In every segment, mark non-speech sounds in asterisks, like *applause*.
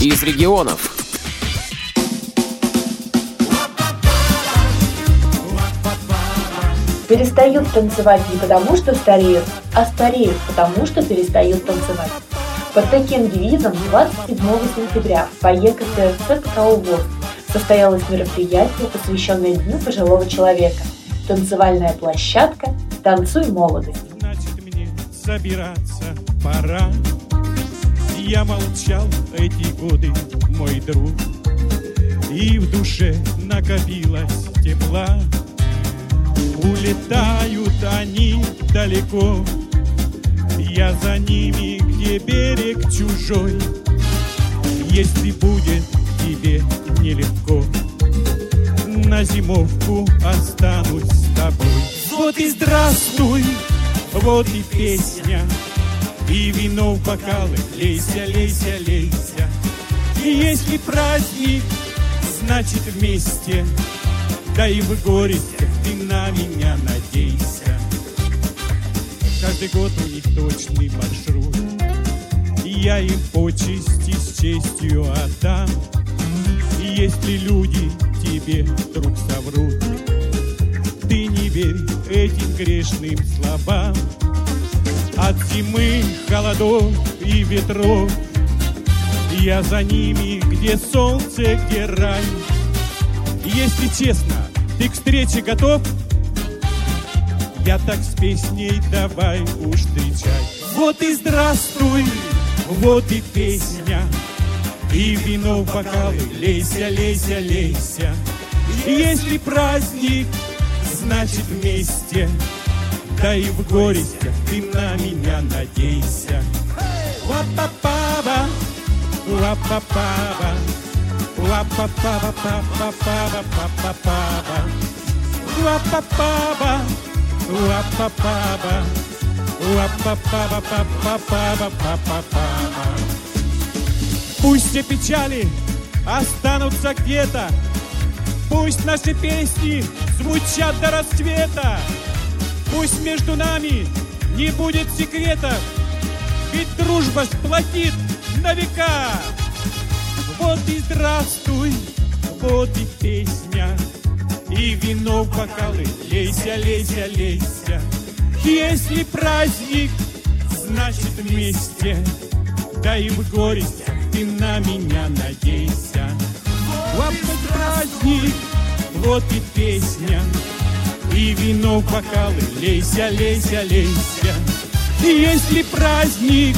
из регионов. Перестают танцевать не потому, что стареют, а стареют потому, что перестают танцевать. Под таким девизом 27 сентября по ЕКТСЦ ККО ВОЗ состоялось мероприятие, посвященное Дню пожилого человека. Танцевальная площадка «Танцуй молодость». Значит, мне собираться пора. Я молчал эти годы, мой друг, И в душе накопилось тепла. Улетают они далеко, Я за ними, где берег чужой. Если будет тебе нелегко, На зимовку останусь с тобой. Вот и здравствуй, вот и песня, и вино в бокалы, лейся, лейся, лейся. И если праздник, значит вместе, да и в горестях ты на меня надейся. Каждый год у них точный маршрут, и я им почести с честью отдам. И если люди тебе вдруг соврут, ты не верь этим грешным словам. От зимы, холодов и ветров. Я за ними, где солнце, где рай. Если честно, ты к встрече готов? Я так с песней давай уж встречай. Вот и здравствуй, вот и песня. И вино в бокалы, лейся, лейся, лейся. Если праздник, значит вместе Да и в горестях ты на меня надейся. Ла-па-па-ба, ла-па-па-ба Ла-па-па-ба-па-па-па-па-па-па Ла-па-па-ба, ла-па-па-ба Ла-па-па-ба-па-па-па-па-па-па Пусть все печали останутся где-то Пусть наши песни звучат до расцвета Пусть между нами не будет секретов Ведь дружба сплотит на века. Вот и здравствуй, вот и песня И вино в бокалы, лейся, лейся, лейся. Если праздник, значит вместе. Да и в горестях ты на меня надейся. Вот и праздник, вот и песня И вино в бокалы, лейся, лейся, лейся если праздник,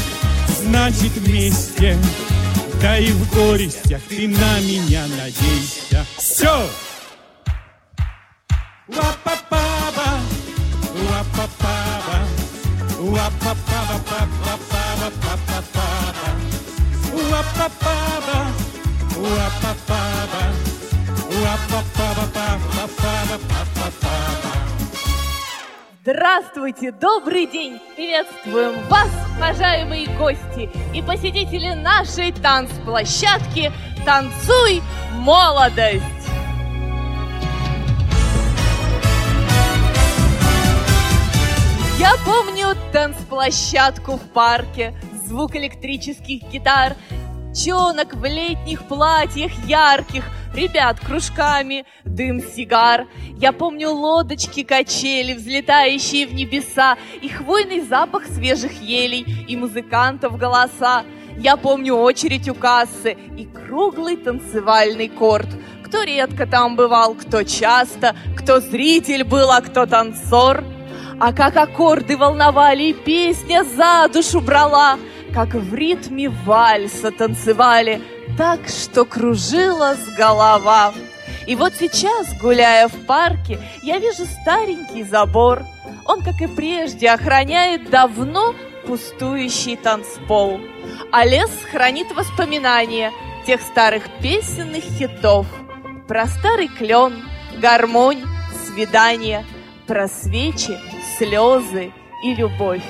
значит вместе Да и в горестях ты на меня надейся Все! Ла-па-па-ба, ла-па-па-ба, ла-па-па-ба-па-па-па-па-па-па-па. Ла-па-па-ба, ла-па-па-ба, ла-па-па-ба-па-па-па-па-па-па. Здравствуйте, добрый день! Приветствуем вас, уважаемые гости и посетители нашей танцплощадки «Танцуй, молодость!» Я помню танцплощадку в парке, звук электрических гитар, девчонок в летних платьях ярких, ребят кружками, дым сигар. Я помню лодочки, качели, взлетающие в небеса, и хвойный запах свежих елей, и музыкантов голоса. Я помню очередь у кассы и круглый танцевальный корт. Кто редко там бывал, кто часто, кто зритель был, а кто танцор. А как аккорды волновали, и песня за душу брала, как в ритме вальса танцевали, так что кружилась голова. И вот сейчас, гуляя в парке, я вижу старенький забор. Он, как и прежде, охраняет давно пустующий танцпол. А лес хранит воспоминания тех старых песенных хитов. Про старый клен, гармонь, свидание, про свечи, слезы и любовь.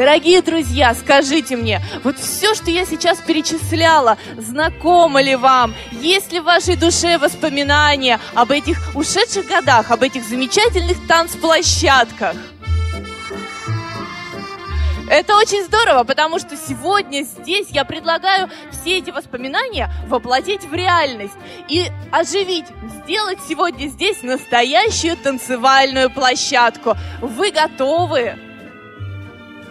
Дорогие друзья, скажите мне, вот все, что я сейчас перечисляла, знакомо ли вам? Есть ли в вашей душе воспоминания об этих ушедших годах, об этих замечательных танцплощадках? Это очень здорово, потому что сегодня здесь я предлагаю все эти воспоминания воплотить в реальность и оживить, сделать сегодня здесь настоящую танцевальную площадку. Вы готовы?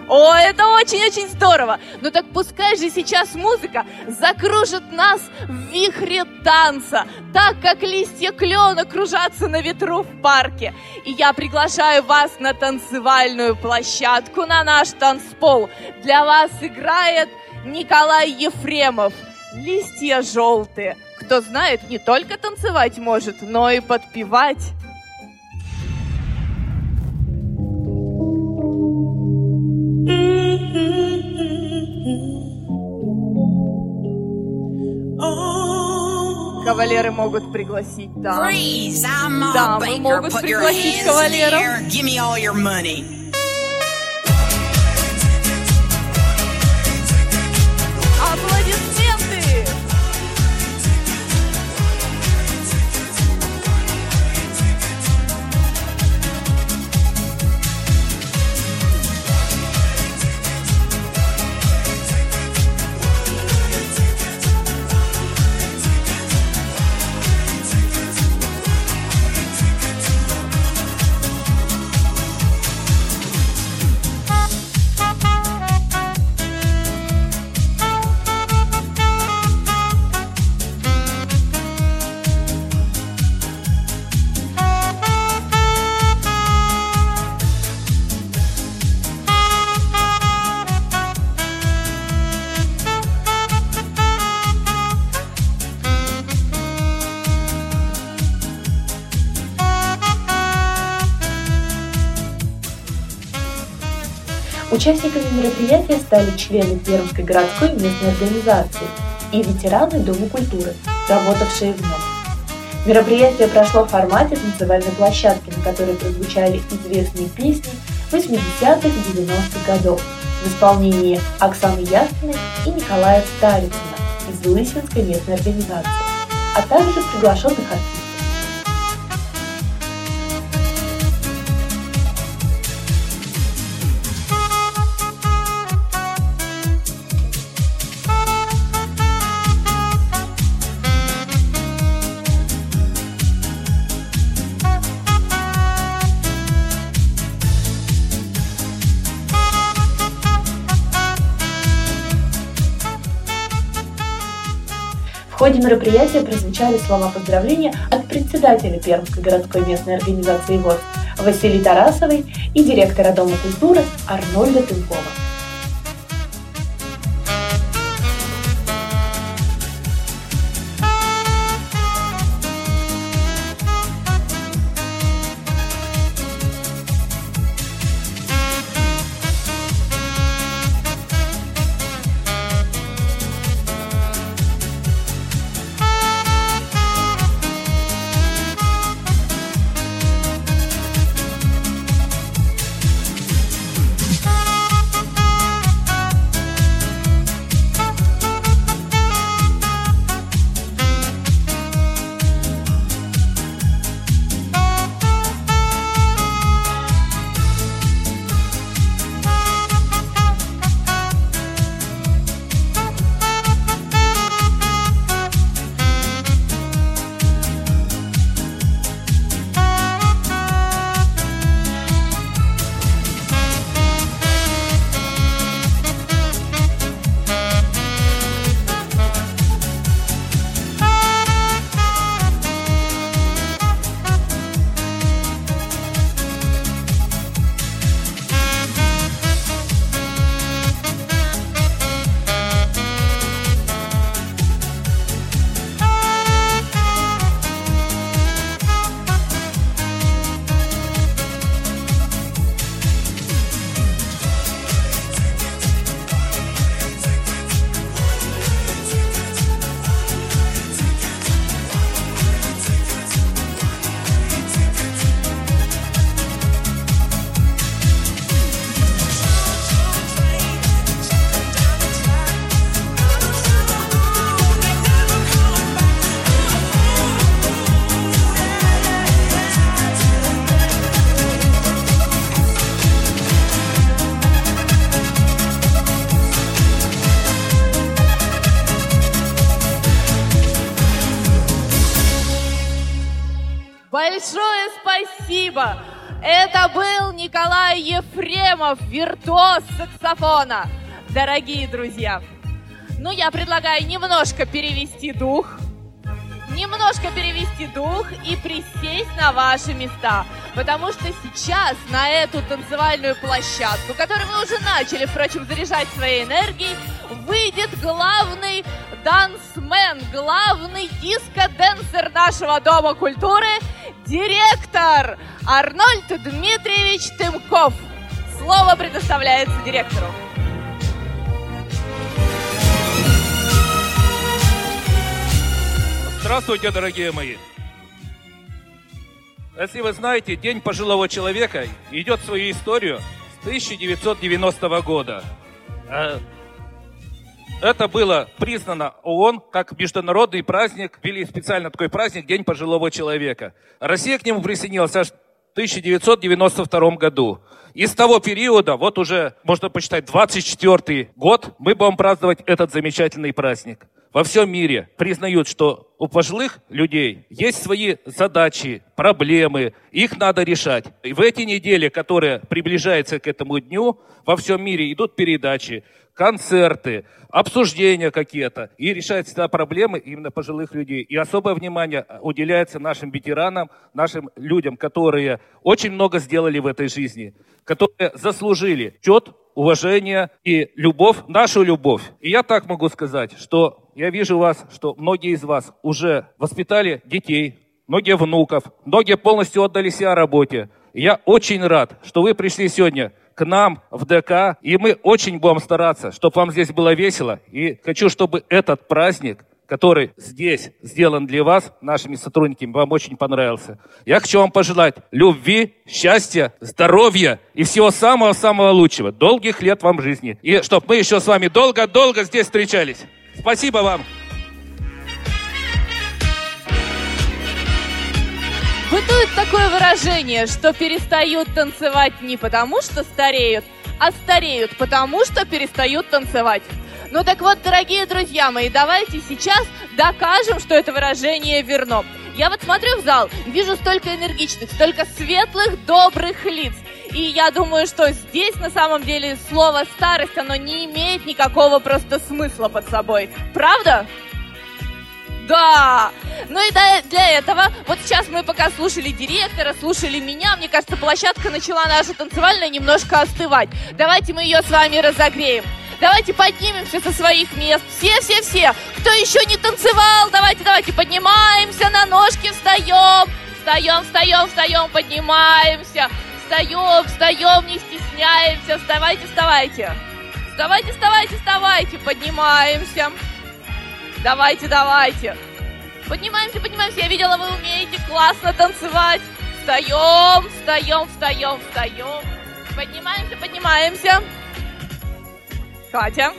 О, это очень-очень здорово! Ну так пускай же сейчас музыка закружит нас в вихре танца, так как листья клена кружатся на ветру в парке. И я приглашаю вас на танцевальную площадку, на наш танцпол. Для вас играет Николай Ефремов. Листья желтые. Кто знает, не только танцевать может, но и подпевать. Кавалеры могут пригласить дам. Freeze! I'm baker. могут пригласить кавалеров. Участниками мероприятия стали члены Пермской городской местной организации и ветераны Дома культуры, работавшие в нем. Мероприятие прошло в формате танцевальной площадки, на которой прозвучали известные песни 80-х и 90-х годов в исполнении Оксаны Ясиной и Николая Старицына из Лысинской местной организации, а также приглашенных артистов. Ходе мероприятия прозвучали слова поздравления от председателя Пермской городской местной организации ВОЗ Василии Тарасовой и директора Дома культуры Арнольда Тынкова. Ефремов, виртуоз саксофона. Дорогие друзья, ну я предлагаю немножко перевести дух, немножко перевести дух и присесть на ваши места. Потому что сейчас на эту танцевальную площадку, которую мы уже начали, впрочем, заряжать своей энергией, выйдет главный дансмен, главный диско-денсер нашего Дома культуры, директор Арнольд Дмитриевич Тымков. Слово предоставляется директору. Здравствуйте, дорогие мои! Если вы знаете, День пожилого человека идет свою историю с 1990 года. Э, это было признано ООН как международный праздник, ввели специально такой праздник День пожилого человека. Россия к нему присоединилась аж 1992 году. И с того периода, вот уже, можно посчитать, 24 год, мы будем праздновать этот замечательный праздник во всем мире признают, что у пожилых людей есть свои задачи, проблемы, их надо решать. И в эти недели, которые приближаются к этому дню, во всем мире идут передачи, концерты, обсуждения какие-то, и решаются всегда проблемы именно пожилых людей. И особое внимание уделяется нашим ветеранам, нашим людям, которые очень много сделали в этой жизни, которые заслужили чет, уважение и любовь, нашу любовь. И я так могу сказать, что я вижу вас, что многие из вас уже воспитали детей, многие внуков, многие полностью отдали себя работе. Я очень рад, что вы пришли сегодня к нам в ДК, и мы очень будем стараться, чтобы вам здесь было весело. И хочу, чтобы этот праздник, который здесь сделан для вас, нашими сотрудниками, вам очень понравился. Я хочу вам пожелать любви, счастья, здоровья и всего самого-самого лучшего. Долгих лет вам жизни. И чтобы мы еще с вами долго-долго здесь встречались. Спасибо вам. Бытует такое выражение, что перестают танцевать не потому, что стареют, а стареют потому, что перестают танцевать. Ну так вот, дорогие друзья мои, давайте сейчас докажем, что это выражение верно. Я вот смотрю в зал, вижу столько энергичных, столько светлых, добрых лиц. И я думаю, что здесь на самом деле слово старость, оно не имеет никакого просто смысла под собой. Правда? Да! Ну и для этого, вот сейчас мы пока слушали директора, слушали меня, мне кажется, площадка начала наша танцевальная немножко остывать. Давайте мы ее с вами разогреем. Давайте поднимемся со своих мест. Все-все-все. Кто еще не танцевал, давайте, давайте поднимаемся на ножки, встаем. Встаем, встаем, встаем, поднимаемся. Встаем, встаем, не стесняемся. Вставайте, вставайте. Вставайте, вставайте, вставайте. Поднимаемся. Давайте, давайте. Поднимаемся, поднимаемся. Я видела, вы умеете классно танцевать. Встаем, встаем, встаем, встаем. Поднимаемся, поднимаемся. Катя.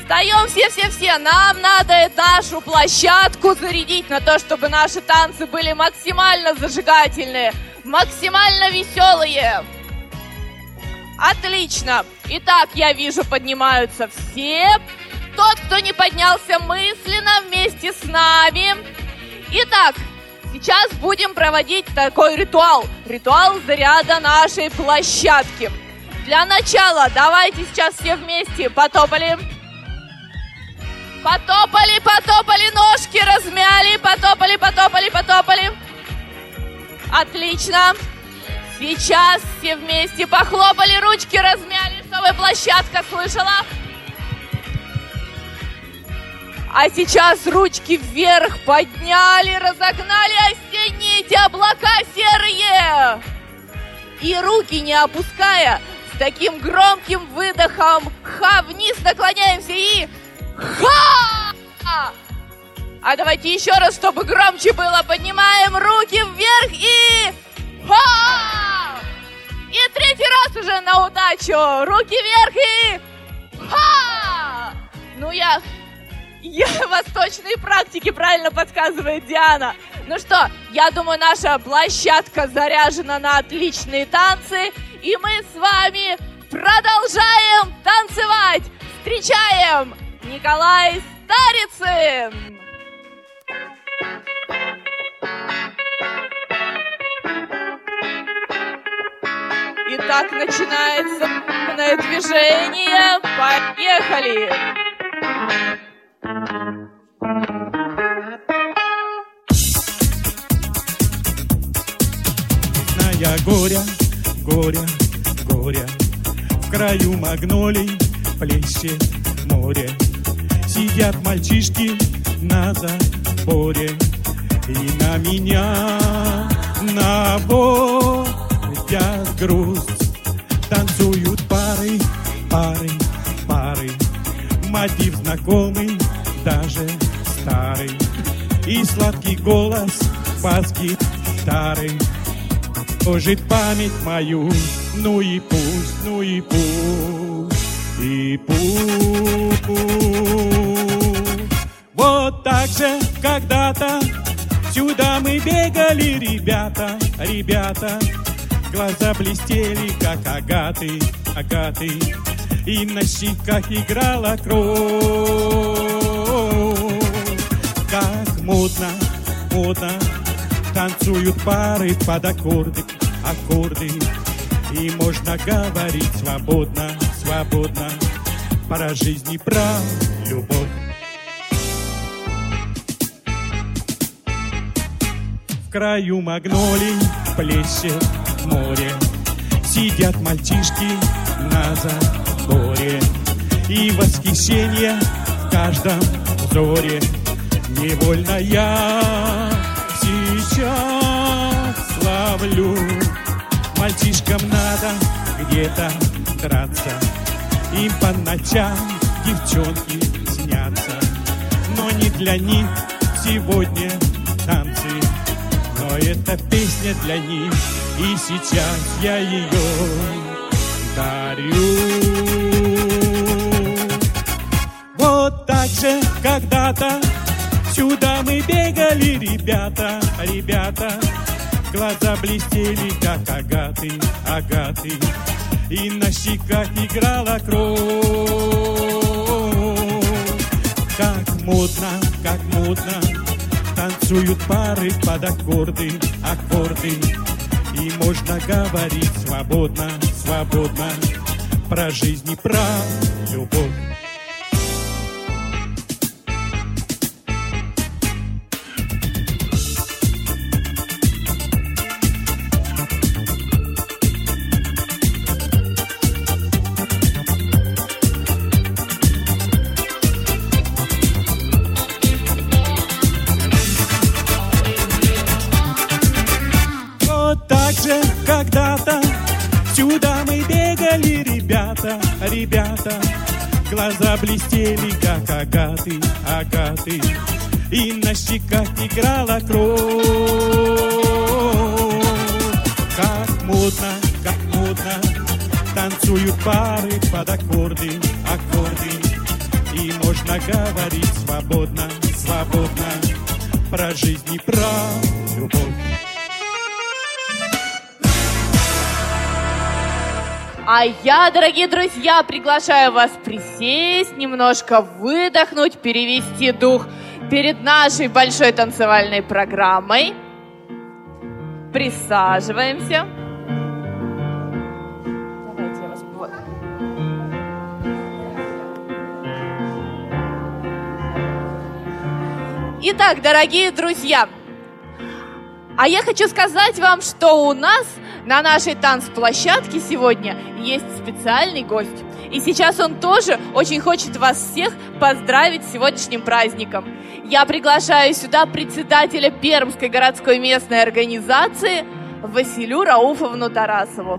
Встаем все-все-все, нам надо нашу площадку зарядить на то, чтобы наши танцы были максимально зажигательные, максимально веселые. Отлично. Итак, я вижу, поднимаются все. Тот, кто не поднялся мысленно вместе с нами. Итак, сейчас будем проводить такой ритуал. Ритуал заряда нашей площадки. Для начала давайте сейчас все вместе потопали. Потопали, потопали, ножки размяли, потопали, потопали, потопали. Отлично. Сейчас все вместе похлопали, ручки размяли, чтобы площадка слышала. А сейчас ручки вверх подняли, разогнали осенние эти облака серые. И руки не опуская, с таким громким выдохом ха вниз наклоняемся и Ха! А давайте еще раз, чтобы громче было. Поднимаем руки вверх и... Ха! И третий раз уже на удачу. Руки вверх и... Ха! Ну, я... Я *laughs* восточные практики, правильно подсказывает Диана. Ну что, я думаю, наша площадка заряжена на отличные танцы, и мы с вами продолжаем танцевать. Встречаем Николай Старицын! Итак, начинается движение. Поехали! Поехали! Горя, горя, горя В краю магнолий плещет море. Сидят мальчишки на заборе. И на меня наводят грусть Танцуют пары, пары, пары. Мотив знакомый, даже старый. И сладкий голос бас-гитары Ожит память мою, ну и пусть, ну и пусть, и пусть. Вот так же когда-то сюда мы бегали, ребята, ребята. Глаза блестели, как агаты, агаты, и на щеках играла кровь. Как модно, модно танцуют пары под аккорды, аккорды. И можно говорить свободно, свободно про жизнь и про любовь. В краю магнолий плещет море, Сидят мальчишки на заборе, И восхищение в каждом взоре. Невольно я сейчас ловлю. Мальчишкам надо где-то драться, Им по ночам девчонки снятся. Но не для них сегодня танцы, Но эта песня для них, и сейчас я ее дарю. Вот так же когда-то Сюда мы бегали, ребята, ребята. Глаза блестели, как агаты, агаты. И на щеках играла кровь. Как модно, как модно Танцуют пары под аккорды, аккорды И можно говорить свободно, свободно Про жизнь и про любовь ребята, Глаза блестели, как агаты, агаты. И на щеках играла кровь. Как модно, как модно Танцуют пары под аккорды, аккорды. И можно говорить свободно, свободно Про жизнь и про любовь А я, дорогие друзья, приглашаю вас присесть, немножко выдохнуть, перевести дух перед нашей большой танцевальной программой. Присаживаемся. Итак, дорогие друзья, а я хочу сказать вам, что у нас на нашей танцплощадке сегодня есть специальный гость. И сейчас он тоже очень хочет вас всех поздравить с сегодняшним праздником. Я приглашаю сюда председателя Пермской городской местной организации Василю Рауфовну Тарасову.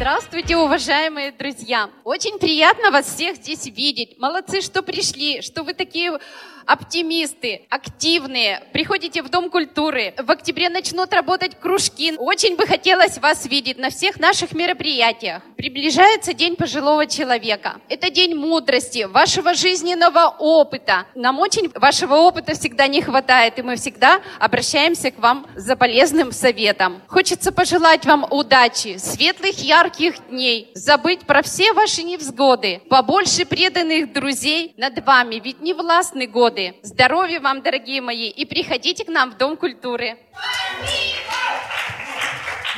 Здравствуйте, уважаемые друзья! Очень приятно вас всех здесь видеть. Молодцы, что пришли, что вы такие оптимисты, активные. Приходите в Дом культуры. В октябре начнут работать кружки. Очень бы хотелось вас видеть на всех наших мероприятиях. Приближается День пожилого человека. Это день мудрости, вашего жизненного опыта. Нам очень вашего опыта всегда не хватает, и мы всегда обращаемся к вам за полезным советом. Хочется пожелать вам удачи, светлых, ярких дней, забыть про все ваши невзгоды, побольше преданных друзей над вами, ведь не властны годы. Здоровья вам, дорогие мои, и приходите к нам в Дом культуры.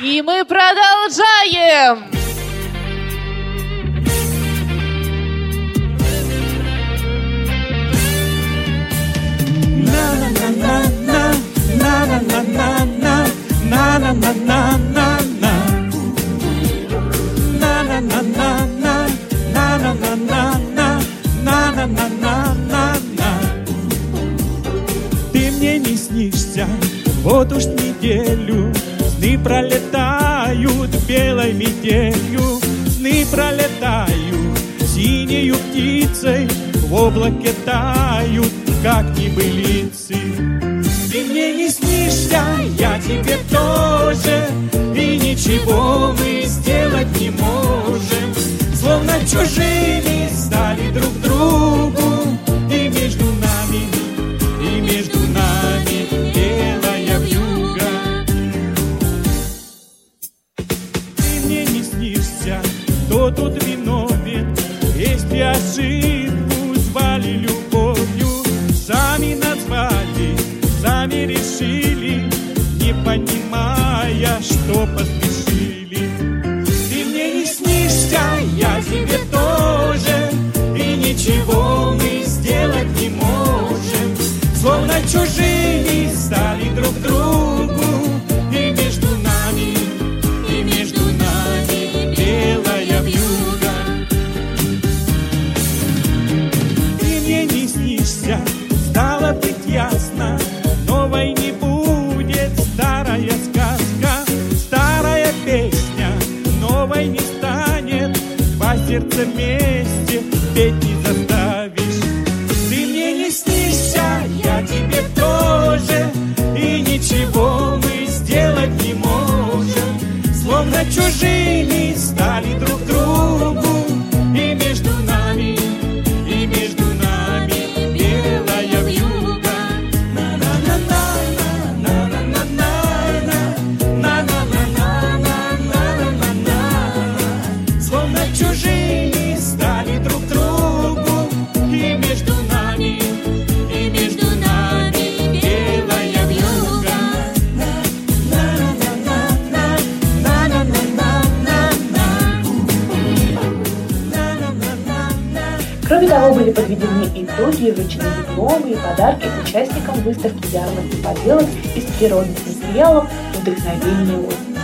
И мы продолжаем! Ты снишься, вот уж неделю Сны пролетают белой метелью. Сны пролетают синею птицей В облаке тают, как небылицы. Ты мне не снишься, я тебе тоже И ничего мы сделать не можем. Словно чужими стали друг другу что поспешили Ты мне не снишься, я тебе тоже. И ничего мы сделать не можем. Словно чужими дипломы и подарки участникам выставки ярмарки поделок из природных материалов «Вдохновение осень».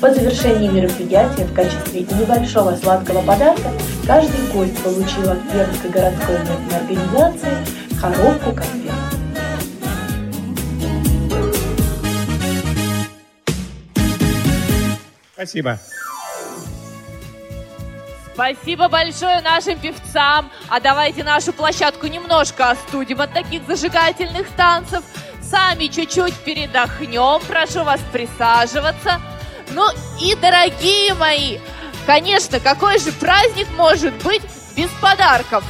По завершении мероприятия в качестве небольшого сладкого подарка каждый гость получил от Пермской городской местной организации коробку конфет. Спасибо. Спасибо большое нашим певцам. А давайте нашу площадку немножко остудим от таких зажигательных танцев. Сами чуть-чуть передохнем. Прошу вас присаживаться. Ну и, дорогие мои, конечно, какой же праздник может быть без подарков?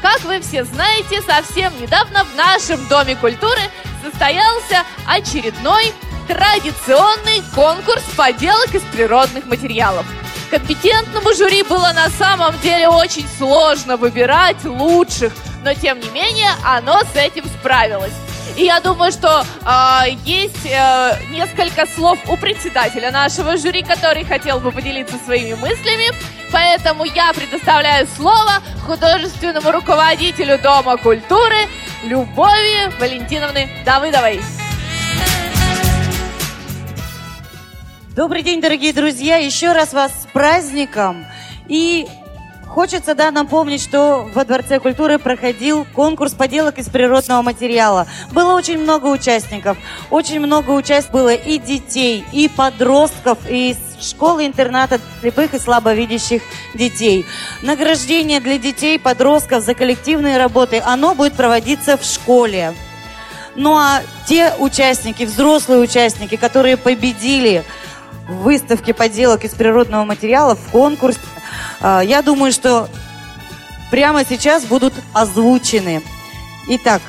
Как вы все знаете, совсем недавно в нашем Доме культуры состоялся очередной традиционный конкурс поделок из природных материалов. Компетентному жюри было на самом деле очень сложно выбирать лучших, но тем не менее оно с этим справилось. И я думаю, что э, есть э, несколько слов у председателя нашего жюри, который хотел бы поделиться своими мыслями. Поэтому я предоставляю слово художественному руководителю Дома культуры Любови Валентиновны Давыдовой. Добрый день, дорогие друзья! Еще раз вас с праздником! И хочется да, напомнить, что во Дворце культуры проходил конкурс поделок из природного материала. Было очень много участников. Очень много участников было и детей, и подростков, и из школы-интерната слепых и слабовидящих детей. Награждение для детей, подростков за коллективные работы, оно будет проводиться в школе. Ну а те участники, взрослые участники, которые победили в выставке поделок из природного материала в конкурсе, э, я думаю, что прямо сейчас будут озвучены. Итак,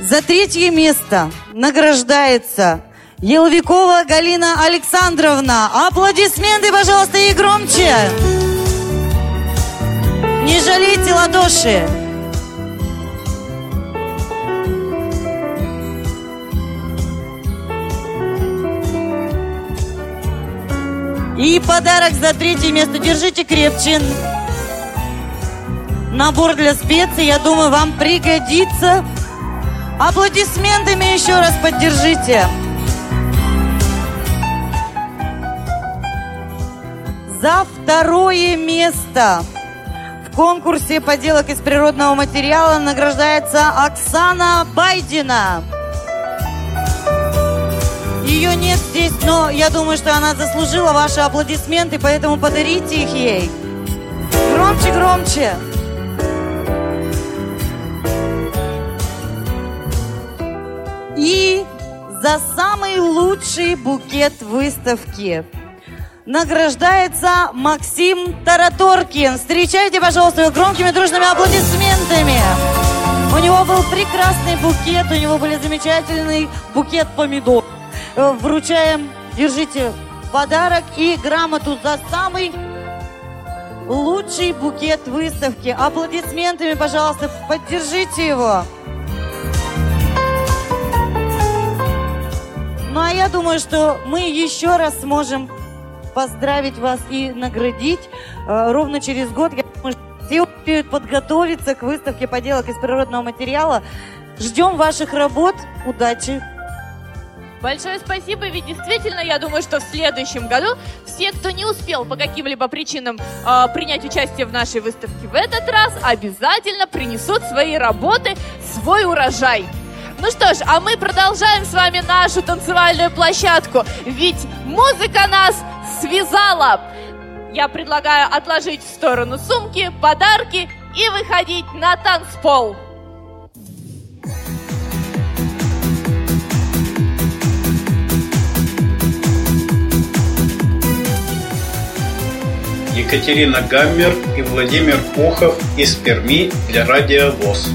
за третье место награждается Еловикова Галина Александровна. Аплодисменты, пожалуйста, и громче. Не жалейте ладоши. И подарок за третье место. Держите крепче. Набор для специй, я думаю, вам пригодится. Аплодисментами еще раз поддержите. За второе место в конкурсе поделок из природного материала награждается Оксана Байдина. Ее нет здесь, но я думаю, что она заслужила ваши аплодисменты, поэтому подарите их ей. Громче, громче. И за самый лучший букет выставки награждается Максим Тараторкин. Встречайте, пожалуйста, его громкими дружными аплодисментами. У него был прекрасный букет, у него были замечательный букет помидор. Э, Вручаем, держите подарок и грамоту за самый лучший букет выставки. Аплодисментами, пожалуйста, поддержите его. Ну а я думаю, что мы еще раз сможем поздравить вас и наградить э, ровно через год. Я думаю, что все успеют подготовиться к выставке поделок из природного материала. Ждем ваших работ. Удачи! Большое спасибо, ведь действительно, я думаю, что в следующем году все, кто не успел по каким-либо причинам э, принять участие в нашей выставке в этот раз, обязательно принесут свои работы, свой урожай. Ну что ж, а мы продолжаем с вами нашу танцевальную площадку, ведь музыка нас связала. Я предлагаю отложить в сторону сумки, подарки и выходить на танцпол. Екатерина Гаммер и Владимир Пухов из Перми для Радио ВОЗ.